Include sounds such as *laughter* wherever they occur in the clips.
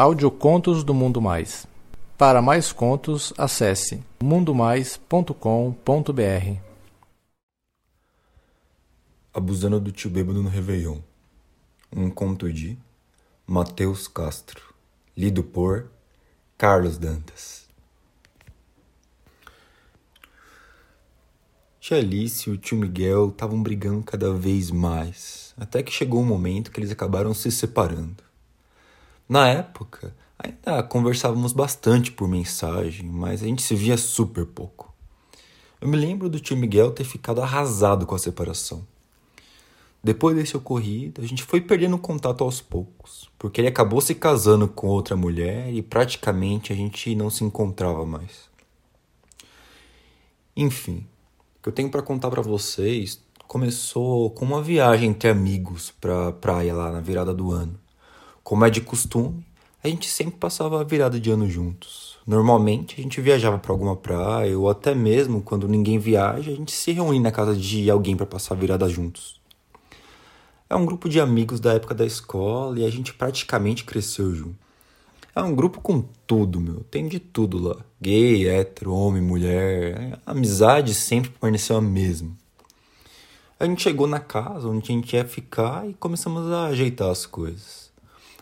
Audiocontos do Mundo Mais. Para mais contos, acesse mundomais.com.br. Abusando do tio bêbado no Réveillon. Um conto de Matheus Castro. Lido por Carlos Dantas. Tia Alice e o tio Miguel estavam brigando cada vez mais, até que chegou um momento que eles acabaram se separando. Na época, ainda conversávamos bastante por mensagem, mas a gente se via super pouco. Eu me lembro do tio Miguel ter ficado arrasado com a separação. Depois desse ocorrido, a gente foi perdendo contato aos poucos, porque ele acabou se casando com outra mulher e praticamente a gente não se encontrava mais. Enfim, o que eu tenho para contar para vocês começou com uma viagem entre amigos para praia lá na virada do ano. Como é de costume, a gente sempre passava a virada de ano juntos. Normalmente a gente viajava para alguma praia ou até mesmo quando ninguém viaja, a gente se reunia na casa de alguém para passar a virada juntos. É um grupo de amigos da época da escola e a gente praticamente cresceu junto. É um grupo com tudo, meu. Tem de tudo lá. Gay, hétero, homem, mulher. A amizade sempre permaneceu a mesma. A gente chegou na casa onde a gente ia ficar e começamos a ajeitar as coisas.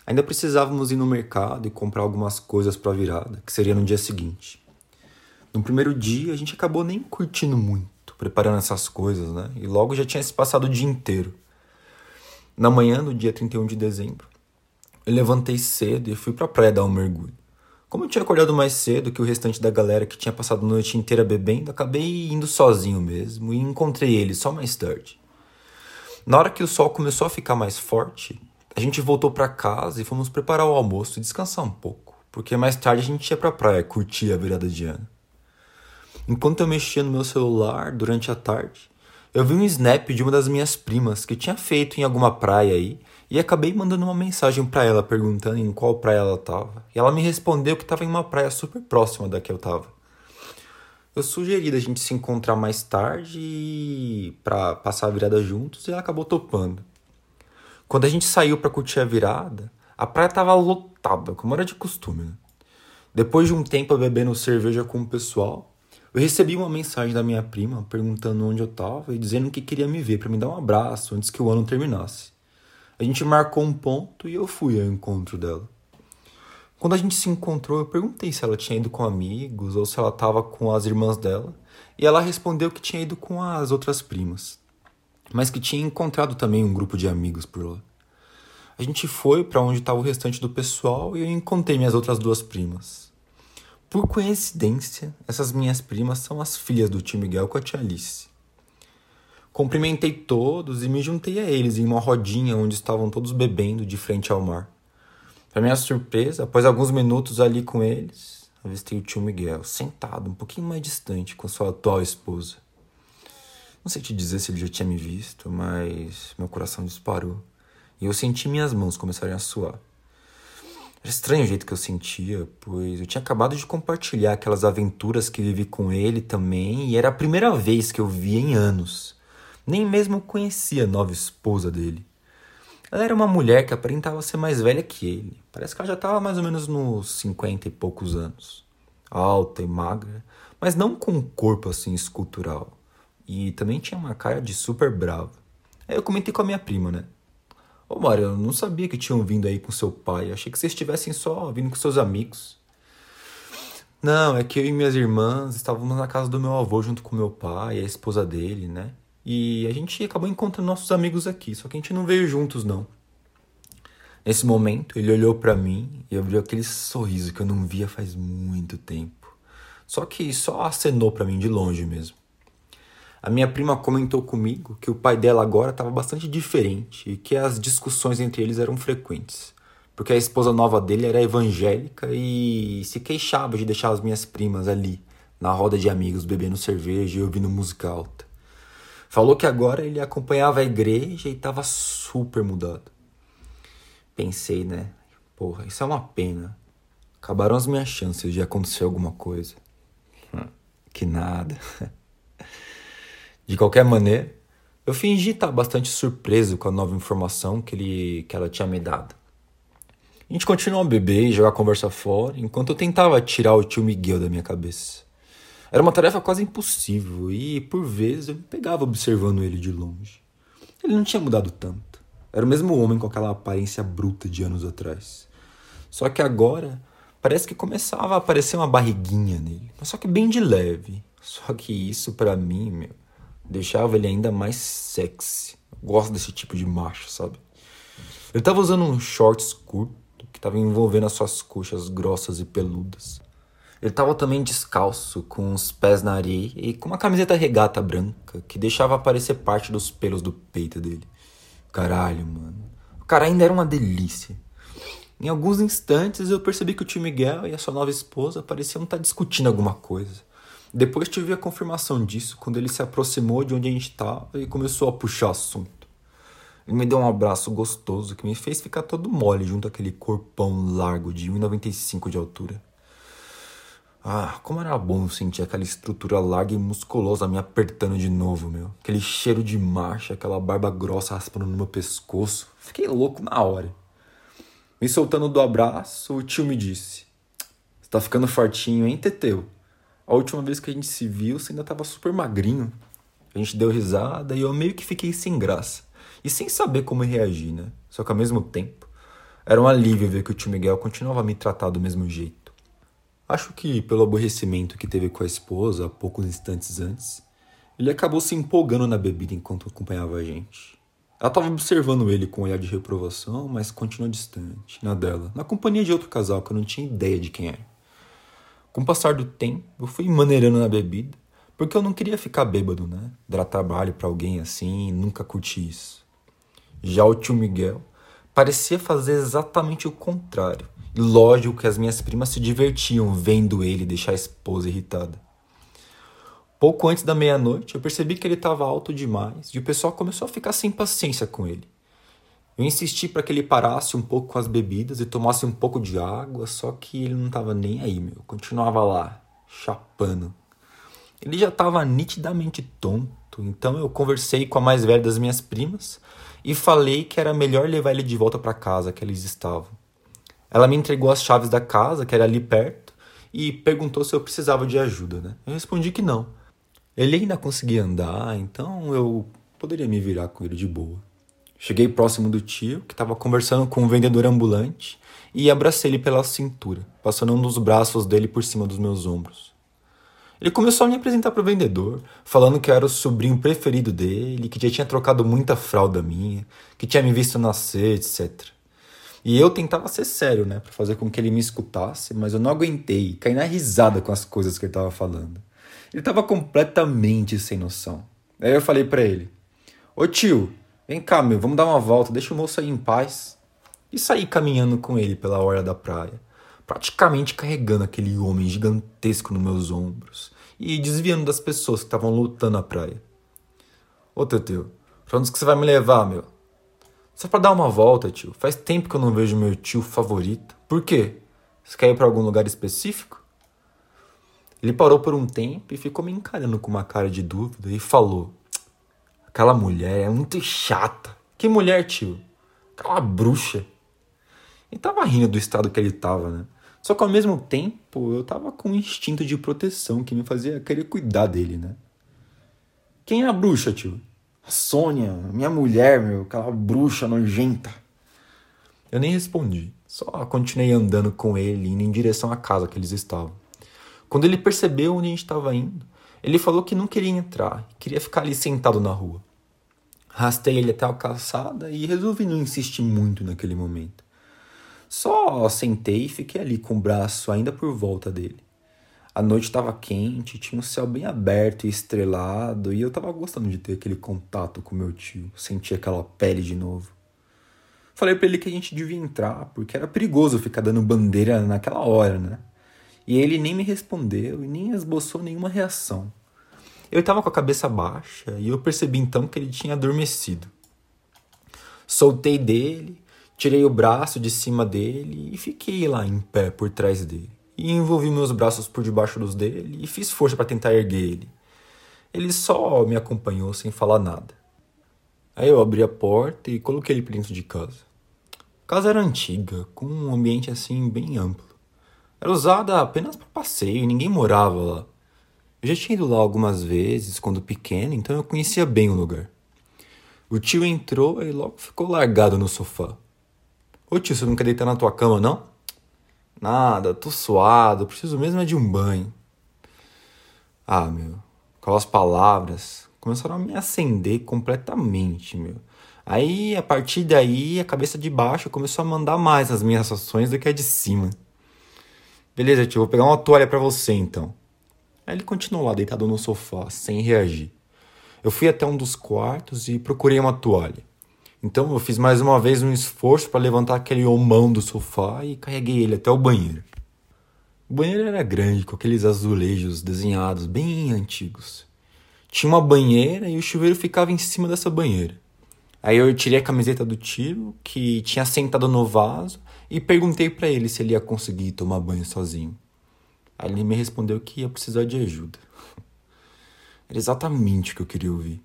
Ainda precisávamos ir no mercado e comprar algumas coisas para a virada, que seria no dia seguinte. No primeiro dia, a gente acabou nem curtindo muito, preparando essas coisas, né? E logo já tinha se passado o dia inteiro. Na manhã, no dia 31 de dezembro, eu levantei cedo e fui para a praia dar um mergulho. Como eu tinha acordado mais cedo que o restante da galera que tinha passado a noite inteira bebendo, acabei indo sozinho mesmo e encontrei ele só mais tarde. Na hora que o sol começou a ficar mais forte, a gente voltou para casa e fomos preparar o almoço e descansar um pouco, porque mais tarde a gente ia pra praia curtir a virada de ano. Enquanto eu mexia no meu celular durante a tarde, eu vi um snap de uma das minhas primas que tinha feito em alguma praia aí e acabei mandando uma mensagem para ela perguntando em qual praia ela tava. E ela me respondeu que estava em uma praia super próxima da que eu tava. Eu sugeri da gente se encontrar mais tarde para passar a virada juntos e ela acabou topando. Quando a gente saiu para curtir a virada, a praia tava lotada, como era de costume. Né? Depois de um tempo bebendo cerveja com o pessoal, eu recebi uma mensagem da minha prima perguntando onde eu tava e dizendo que queria me ver para me dar um abraço antes que o ano terminasse. A gente marcou um ponto e eu fui ao encontro dela. Quando a gente se encontrou, eu perguntei se ela tinha ido com amigos ou se ela estava com as irmãs dela, e ela respondeu que tinha ido com as outras primas mas que tinha encontrado também um grupo de amigos por lá. A gente foi para onde estava o restante do pessoal e eu encontrei minhas outras duas primas. Por coincidência, essas minhas primas são as filhas do tio Miguel com a tia Alice. Cumprimentei todos e me juntei a eles em uma rodinha onde estavam todos bebendo de frente ao mar. Para minha surpresa, após alguns minutos ali com eles, avistei o tio Miguel sentado um pouquinho mais distante com sua atual esposa. Não sei te dizer se ele já tinha me visto, mas meu coração disparou. E eu senti minhas mãos começarem a suar. Era estranho o jeito que eu sentia, pois eu tinha acabado de compartilhar aquelas aventuras que vivi com ele também, e era a primeira vez que eu via em anos. Nem mesmo conhecia a nova esposa dele. Ela era uma mulher que aparentava ser mais velha que ele. Parece que ela já estava mais ou menos nos cinquenta e poucos anos. Alta e magra, mas não com um corpo assim escultural. E também tinha uma cara de super bravo. Aí eu comentei com a minha prima, né? Ô Mário, eu não sabia que tinham vindo aí com seu pai. Achei que vocês estivessem só vindo com seus amigos. Não, é que eu e minhas irmãs estávamos na casa do meu avô junto com meu pai e a esposa dele, né? E a gente acabou encontrando nossos amigos aqui, só que a gente não veio juntos, não. Nesse momento, ele olhou para mim e abriu aquele sorriso que eu não via faz muito tempo. Só que só acenou para mim de longe mesmo. A minha prima comentou comigo que o pai dela agora estava bastante diferente e que as discussões entre eles eram frequentes, porque a esposa nova dele era evangélica e se queixava de deixar as minhas primas ali, na roda de amigos, bebendo cerveja e ouvindo música alta. Falou que agora ele acompanhava a igreja e estava super mudado. Pensei, né? Porra, isso é uma pena. Acabaram as minhas chances de acontecer alguma coisa. Hum, que nada. *laughs* De qualquer maneira, eu fingi estar bastante surpreso com a nova informação que, ele, que ela tinha me dado. A gente continuou a beber e jogar conversa fora, enquanto eu tentava tirar o tio Miguel da minha cabeça. Era uma tarefa quase impossível e, por vezes, eu me pegava observando ele de longe. Ele não tinha mudado tanto. Era o mesmo homem com aquela aparência bruta de anos atrás. Só que agora parece que começava a aparecer uma barriguinha nele, mas só que bem de leve. Só que isso para mim, meu, deixava ele ainda mais sexy. Gosto desse tipo de macho, sabe? Ele tava usando um shorts curto que tava envolvendo as suas coxas grossas e peludas. Ele tava também descalço, com os pés na areia e com uma camiseta regata branca que deixava aparecer parte dos pelos do peito dele. Caralho, mano. O cara ainda era uma delícia. Em alguns instantes eu percebi que o tio Miguel e a sua nova esposa pareciam estar discutindo alguma coisa. Depois tive a confirmação disso quando ele se aproximou de onde a gente estava e começou a puxar assunto. Ele me deu um abraço gostoso que me fez ficar todo mole junto àquele corpão largo de 1,95 de altura. Ah, como era bom sentir aquela estrutura larga e musculosa me apertando de novo, meu. Aquele cheiro de marcha, aquela barba grossa raspando no meu pescoço. Fiquei louco na hora. Me soltando do abraço, o tio me disse: Você tá ficando fortinho, hein, Teteu? A última vez que a gente se viu, você ainda tava super magrinho. A gente deu risada e eu meio que fiquei sem graça. E sem saber como reagir, né? Só que ao mesmo tempo, era um alívio ver que o tio Miguel continuava a me tratar do mesmo jeito. Acho que pelo aborrecimento que teve com a esposa poucos instantes antes, ele acabou se empolgando na bebida enquanto acompanhava a gente. Ela estava observando ele com um olhar de reprovação, mas continuou distante, na dela, na companhia de outro casal que eu não tinha ideia de quem era. Com o passar do tempo, eu fui maneirando na bebida, porque eu não queria ficar bêbado, né? Dar trabalho para alguém assim nunca curti isso. Já o tio Miguel parecia fazer exatamente o contrário. E lógico que as minhas primas se divertiam vendo ele deixar a esposa irritada. Pouco antes da meia-noite, eu percebi que ele estava alto demais e o pessoal começou a ficar sem paciência com ele. Eu insisti para que ele parasse um pouco com as bebidas e tomasse um pouco de água, só que ele não estava nem aí, meu. Continuava lá, chapando. Ele já estava nitidamente tonto, então eu conversei com a mais velha das minhas primas e falei que era melhor levar ele de volta para casa que eles estavam. Ela me entregou as chaves da casa, que era ali perto, e perguntou se eu precisava de ajuda, né? Eu respondi que não. Ele ainda conseguia andar, então eu poderia me virar com ele de boa. Cheguei próximo do tio, que estava conversando com um vendedor ambulante, e abracei ele pela cintura, passando um dos braços dele por cima dos meus ombros. Ele começou a me apresentar para o vendedor, falando que eu era o sobrinho preferido dele, que já tinha trocado muita fralda minha, que tinha me visto nascer, etc. E eu tentava ser sério, né, para fazer com que ele me escutasse, mas eu não aguentei, caí na risada com as coisas que ele estava falando. Ele estava completamente sem noção. Aí eu falei para ele: Ô tio, vem cá, meu, vamos dar uma volta, deixa o moço aí em paz. E saí caminhando com ele pela orla da praia, praticamente carregando aquele homem gigantesco nos meus ombros e desviando das pessoas que estavam lutando na praia. Ô teu, pra onde que você vai me levar, meu? Só pra dar uma volta, tio. Faz tempo que eu não vejo meu tio favorito. Por quê? Você quer ir pra algum lugar específico? Ele parou por um tempo e ficou me encarando com uma cara de dúvida e falou: Aquela mulher é muito chata. Que mulher, tio? Aquela bruxa. E tava rindo do estado que ele tava, né? Só que ao mesmo tempo eu tava com um instinto de proteção que me fazia querer cuidar dele, né? Quem é a bruxa, tio? A Sônia, minha mulher, meu, aquela bruxa nojenta. Eu nem respondi, só continuei andando com ele, indo em direção à casa que eles estavam. Quando ele percebeu onde a gente estava indo, ele falou que não queria entrar, queria ficar ali sentado na rua. Rastei ele até a calçada e resolvi não insistir muito naquele momento. Só sentei e fiquei ali com o braço ainda por volta dele. A noite estava quente, tinha um céu bem aberto e estrelado, e eu estava gostando de ter aquele contato com meu tio, sentir aquela pele de novo. Falei para ele que a gente devia entrar, porque era perigoso ficar dando bandeira naquela hora, né? E ele nem me respondeu e nem esboçou nenhuma reação. Eu estava com a cabeça baixa e eu percebi então que ele tinha adormecido. Soltei dele, tirei o braço de cima dele e fiquei lá em pé por trás dele e envolvi meus braços por debaixo dos dele e fiz força para tentar erguer ele. Ele só me acompanhou sem falar nada. Aí eu abri a porta e coloquei ele para dentro de casa. A casa era antiga, com um ambiente assim bem amplo. Era usada apenas para passeio e ninguém morava lá. Eu já tinha ido lá algumas vezes quando pequeno, então eu conhecia bem o lugar. O tio entrou e logo ficou largado no sofá. Ô tio, você não quer deitar na tua cama, não? Nada, tô suado, preciso mesmo é de um banho. Ah, meu, aquelas palavras começaram a me acender completamente, meu. Aí, a partir daí, a cabeça de baixo começou a mandar mais as minhas ações do que a de cima. Beleza, tio, vou pegar uma toalha para você então. Aí ele continuou lá deitado no sofá, sem reagir. Eu fui até um dos quartos e procurei uma toalha. Então eu fiz mais uma vez um esforço para levantar aquele homão do sofá e carreguei ele até o banheiro. O banheiro era grande, com aqueles azulejos desenhados bem antigos. Tinha uma banheira e o chuveiro ficava em cima dessa banheira. Aí eu tirei a camiseta do tio, que tinha sentado no vaso, e perguntei para ele se ele ia conseguir tomar banho sozinho. Aí ele me respondeu que ia precisar de ajuda. *laughs* Era exatamente o que eu queria ouvir.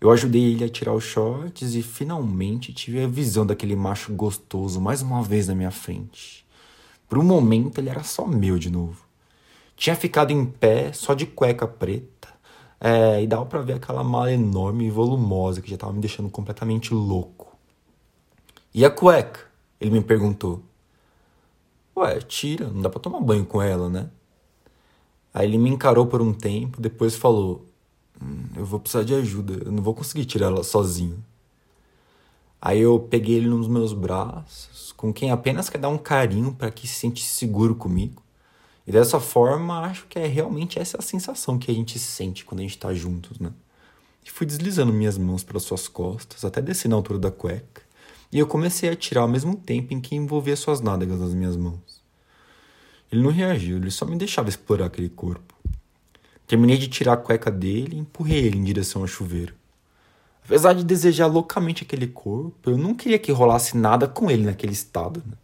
Eu ajudei ele a tirar os shorts e finalmente tive a visão daquele macho gostoso mais uma vez na minha frente. Por um momento ele era só meu de novo. Tinha ficado em pé, só de cueca preta, é, e dava pra ver aquela mala enorme e volumosa que já tava me deixando completamente louco. E a cueca? Ele me perguntou. Ué, tira, não dá pra tomar banho com ela, né? Aí ele me encarou por um tempo, depois falou: hum, Eu vou precisar de ajuda, eu não vou conseguir tirar ela sozinho. Aí eu peguei ele nos meus braços, com quem apenas quer dar um carinho para que se sente seguro comigo. E dessa forma, acho que é realmente essa a sensação que a gente sente quando a gente está juntos, né? E fui deslizando minhas mãos pelas suas costas, até descer na altura da cueca, e eu comecei a tirar ao mesmo tempo em que envolvia suas nádegas nas minhas mãos. Ele não reagiu, ele só me deixava explorar aquele corpo. Terminei de tirar a cueca dele e empurrei ele em direção ao chuveiro. Apesar de desejar loucamente aquele corpo, eu não queria que rolasse nada com ele naquele estado. Né?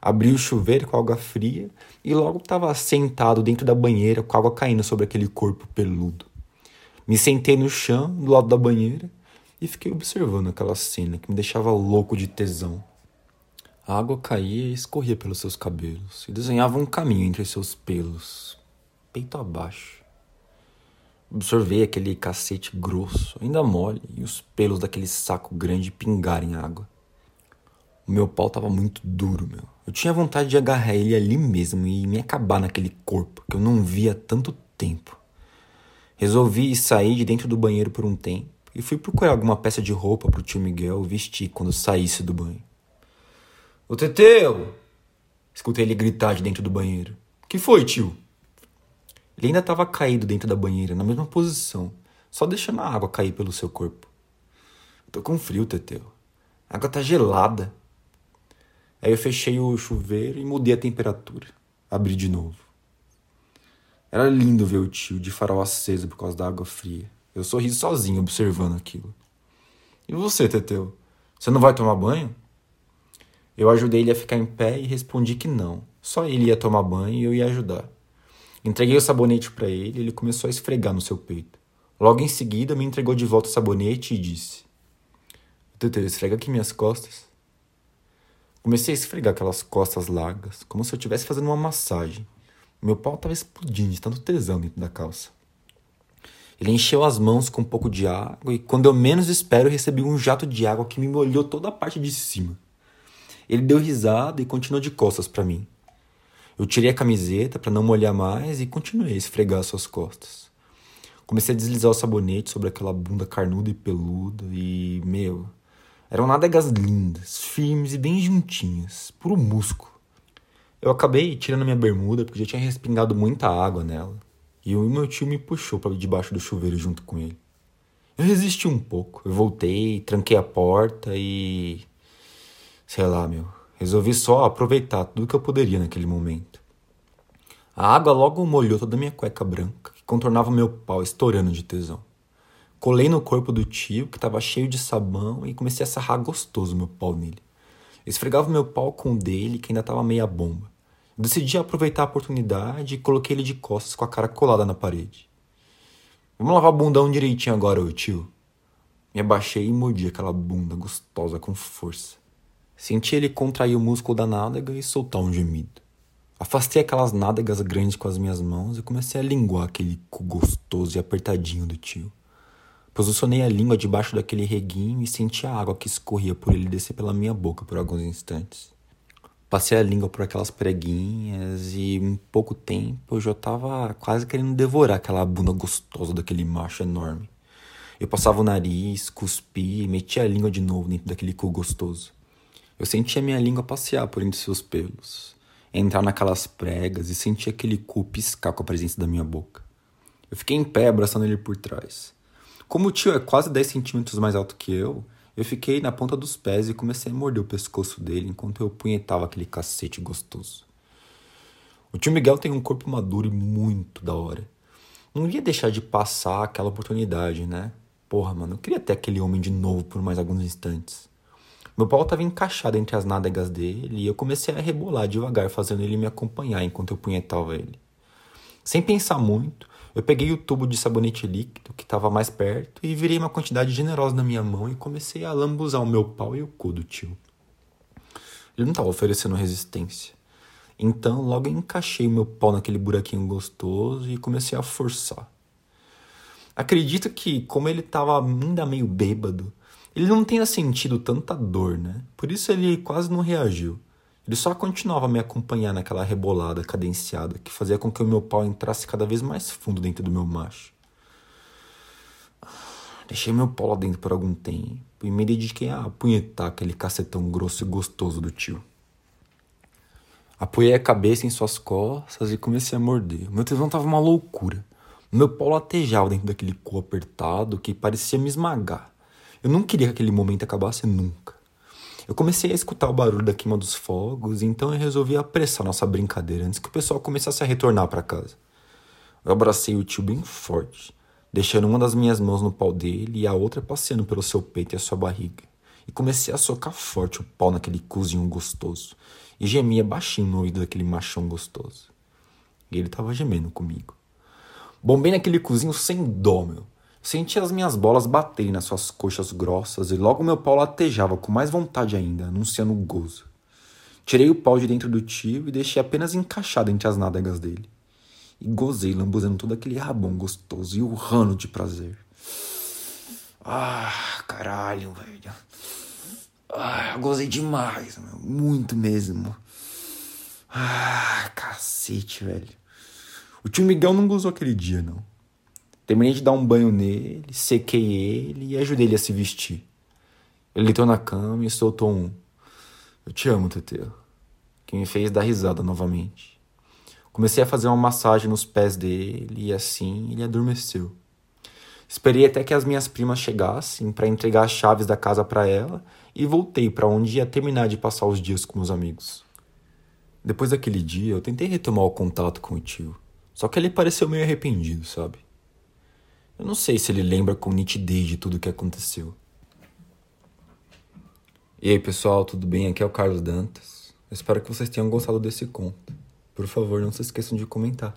Abri o chuveiro com água fria e logo estava sentado dentro da banheira com água caindo sobre aquele corpo peludo. Me sentei no chão, do lado da banheira, e fiquei observando aquela cena que me deixava louco de tesão. A água caía e escorria pelos seus cabelos e desenhava um caminho entre seus pelos, peito abaixo. Observei aquele cacete grosso, ainda mole, e os pelos daquele saco grande pingarem água. O meu pau tava muito duro, meu. Eu tinha vontade de agarrar ele ali mesmo e me acabar naquele corpo que eu não via há tanto tempo. Resolvi sair de dentro do banheiro por um tempo e fui procurar alguma peça de roupa pro tio Miguel vestir quando saísse do banho. Ô Teteu! Escutei ele gritar de dentro do banheiro. Que foi, tio? Ele ainda estava caído dentro da banheira, na mesma posição, só deixando a água cair pelo seu corpo. tô com frio, Teteu. A água tá gelada. Aí eu fechei o chuveiro e mudei a temperatura. Abri de novo. Era lindo ver o tio de farol aceso por causa da água fria. Eu sorri sozinho observando aquilo. E você, Teteu? Você não vai tomar banho? Eu ajudei ele a ficar em pé e respondi que não. Só ele ia tomar banho e eu ia ajudar. Entreguei o sabonete para ele e ele começou a esfregar no seu peito. Logo em seguida, me entregou de volta o sabonete e disse: Teteu, esfrega aqui minhas costas. Comecei a esfregar aquelas costas largas, como se eu estivesse fazendo uma massagem. Meu pau estava explodindo de tanto tesão dentro da calça. Ele encheu as mãos com um pouco de água e, quando eu menos espero, recebi um jato de água que me molhou toda a parte de cima. Ele deu risada e continuou de costas para mim. Eu tirei a camiseta para não molhar mais e continuei a esfregar suas costas. Comecei a deslizar o sabonete sobre aquela bunda carnuda e peluda e, meu, eram nádegas lindas, firmes e bem juntinhas, puro músculo. Eu acabei tirando minha bermuda porque já tinha respingado muita água nela. E o meu tio me puxou para debaixo do chuveiro junto com ele. Eu resisti um pouco. Eu voltei, tranquei a porta e. Sei lá, meu. Resolvi só aproveitar tudo que eu poderia naquele momento. A água logo molhou toda a minha cueca branca, que contornava meu pau estourando de tesão. Colei no corpo do tio, que estava cheio de sabão, e comecei a sarrar gostoso meu pau nele. esfregava meu pau com o dele, que ainda estava meia bomba. Decidi aproveitar a oportunidade e coloquei ele de costas com a cara colada na parede. Vamos lavar bundão direitinho agora, ô tio. Me abaixei e mordi aquela bunda gostosa com força. Senti ele contrair o músculo da nádega e soltar um gemido. Afastei aquelas nádegas grandes com as minhas mãos e comecei a linguar aquele cu gostoso e apertadinho do tio. Posicionei a língua debaixo daquele reguinho e senti a água que escorria por ele descer pela minha boca por alguns instantes. Passei a língua por aquelas preguinhas e em pouco tempo eu já estava quase querendo devorar aquela bunda gostosa daquele macho enorme. Eu passava o nariz, cuspi e metia a língua de novo dentro daquele cu gostoso. Eu sentia minha língua passear por entre seus pelos, entrar naquelas pregas e sentia aquele cu piscar com a presença da minha boca. Eu fiquei em pé abraçando ele por trás. Como o tio é quase 10 centímetros mais alto que eu, eu fiquei na ponta dos pés e comecei a morder o pescoço dele enquanto eu punhetava aquele cacete gostoso. O tio Miguel tem um corpo maduro e muito da hora. Não ia deixar de passar aquela oportunidade, né? Porra, mano, eu queria ter aquele homem de novo por mais alguns instantes. Meu pau estava encaixado entre as nádegas dele e eu comecei a rebolar devagar, fazendo ele me acompanhar enquanto eu punhetava ele. Sem pensar muito, eu peguei o tubo de sabonete líquido que estava mais perto e virei uma quantidade generosa na minha mão e comecei a lambuzar o meu pau e o cu do tio. Ele não estava oferecendo resistência. Então logo encaixei o meu pau naquele buraquinho gostoso e comecei a forçar. Acredito que, como ele estava ainda meio bêbado, ele não tenha sentido tanta dor, né? Por isso ele quase não reagiu. Ele só continuava a me acompanhar naquela rebolada cadenciada que fazia com que o meu pau entrasse cada vez mais fundo dentro do meu macho. Deixei meu pau lá dentro por algum tempo e me dediquei a apunhetar aquele cacetão grosso e gostoso do tio. Apoiei a cabeça em suas costas e comecei a morder. Meu tesão tava uma loucura. Meu pau latejava dentro daquele cu apertado que parecia me esmagar. Eu não queria que aquele momento acabasse nunca. Eu comecei a escutar o barulho da queima dos fogos, então eu resolvi apressar nossa brincadeira antes que o pessoal começasse a retornar para casa. Eu abracei o tio bem forte, deixando uma das minhas mãos no pau dele e a outra passeando pelo seu peito e a sua barriga. E comecei a socar forte o pau naquele cozinho gostoso e gemia baixinho no ouvido daquele machão gostoso. E ele tava gemendo comigo. Bombei naquele cozinho sem dó, meu. Senti as minhas bolas baterem nas suas coxas grossas e logo meu pau latejava com mais vontade ainda, anunciando o gozo. Tirei o pau de dentro do tio e deixei apenas encaixado entre as nádegas dele. E gozei, lambuzando todo aquele rabão gostoso e urrando de prazer. Ah, caralho, velho. Ah, gozei demais, meu. muito mesmo. Ah, cacete, velho. O tio Miguel não gozou aquele dia, não. Terminei de dar um banho nele, sequei ele e ajudei ele a se vestir. Ele deitou na cama e soltou um: Eu te amo, Teteu. Que me fez dar risada novamente. Comecei a fazer uma massagem nos pés dele e assim ele adormeceu. Esperei até que as minhas primas chegassem para entregar as chaves da casa para ela e voltei para onde ia terminar de passar os dias com meus amigos. Depois daquele dia, eu tentei retomar o contato com o tio, só que ele pareceu meio arrependido, sabe? Eu não sei se ele lembra com nitidez de tudo o que aconteceu. E aí, pessoal, tudo bem? Aqui é o Carlos Dantas. Eu espero que vocês tenham gostado desse conto. Por favor, não se esqueçam de comentar.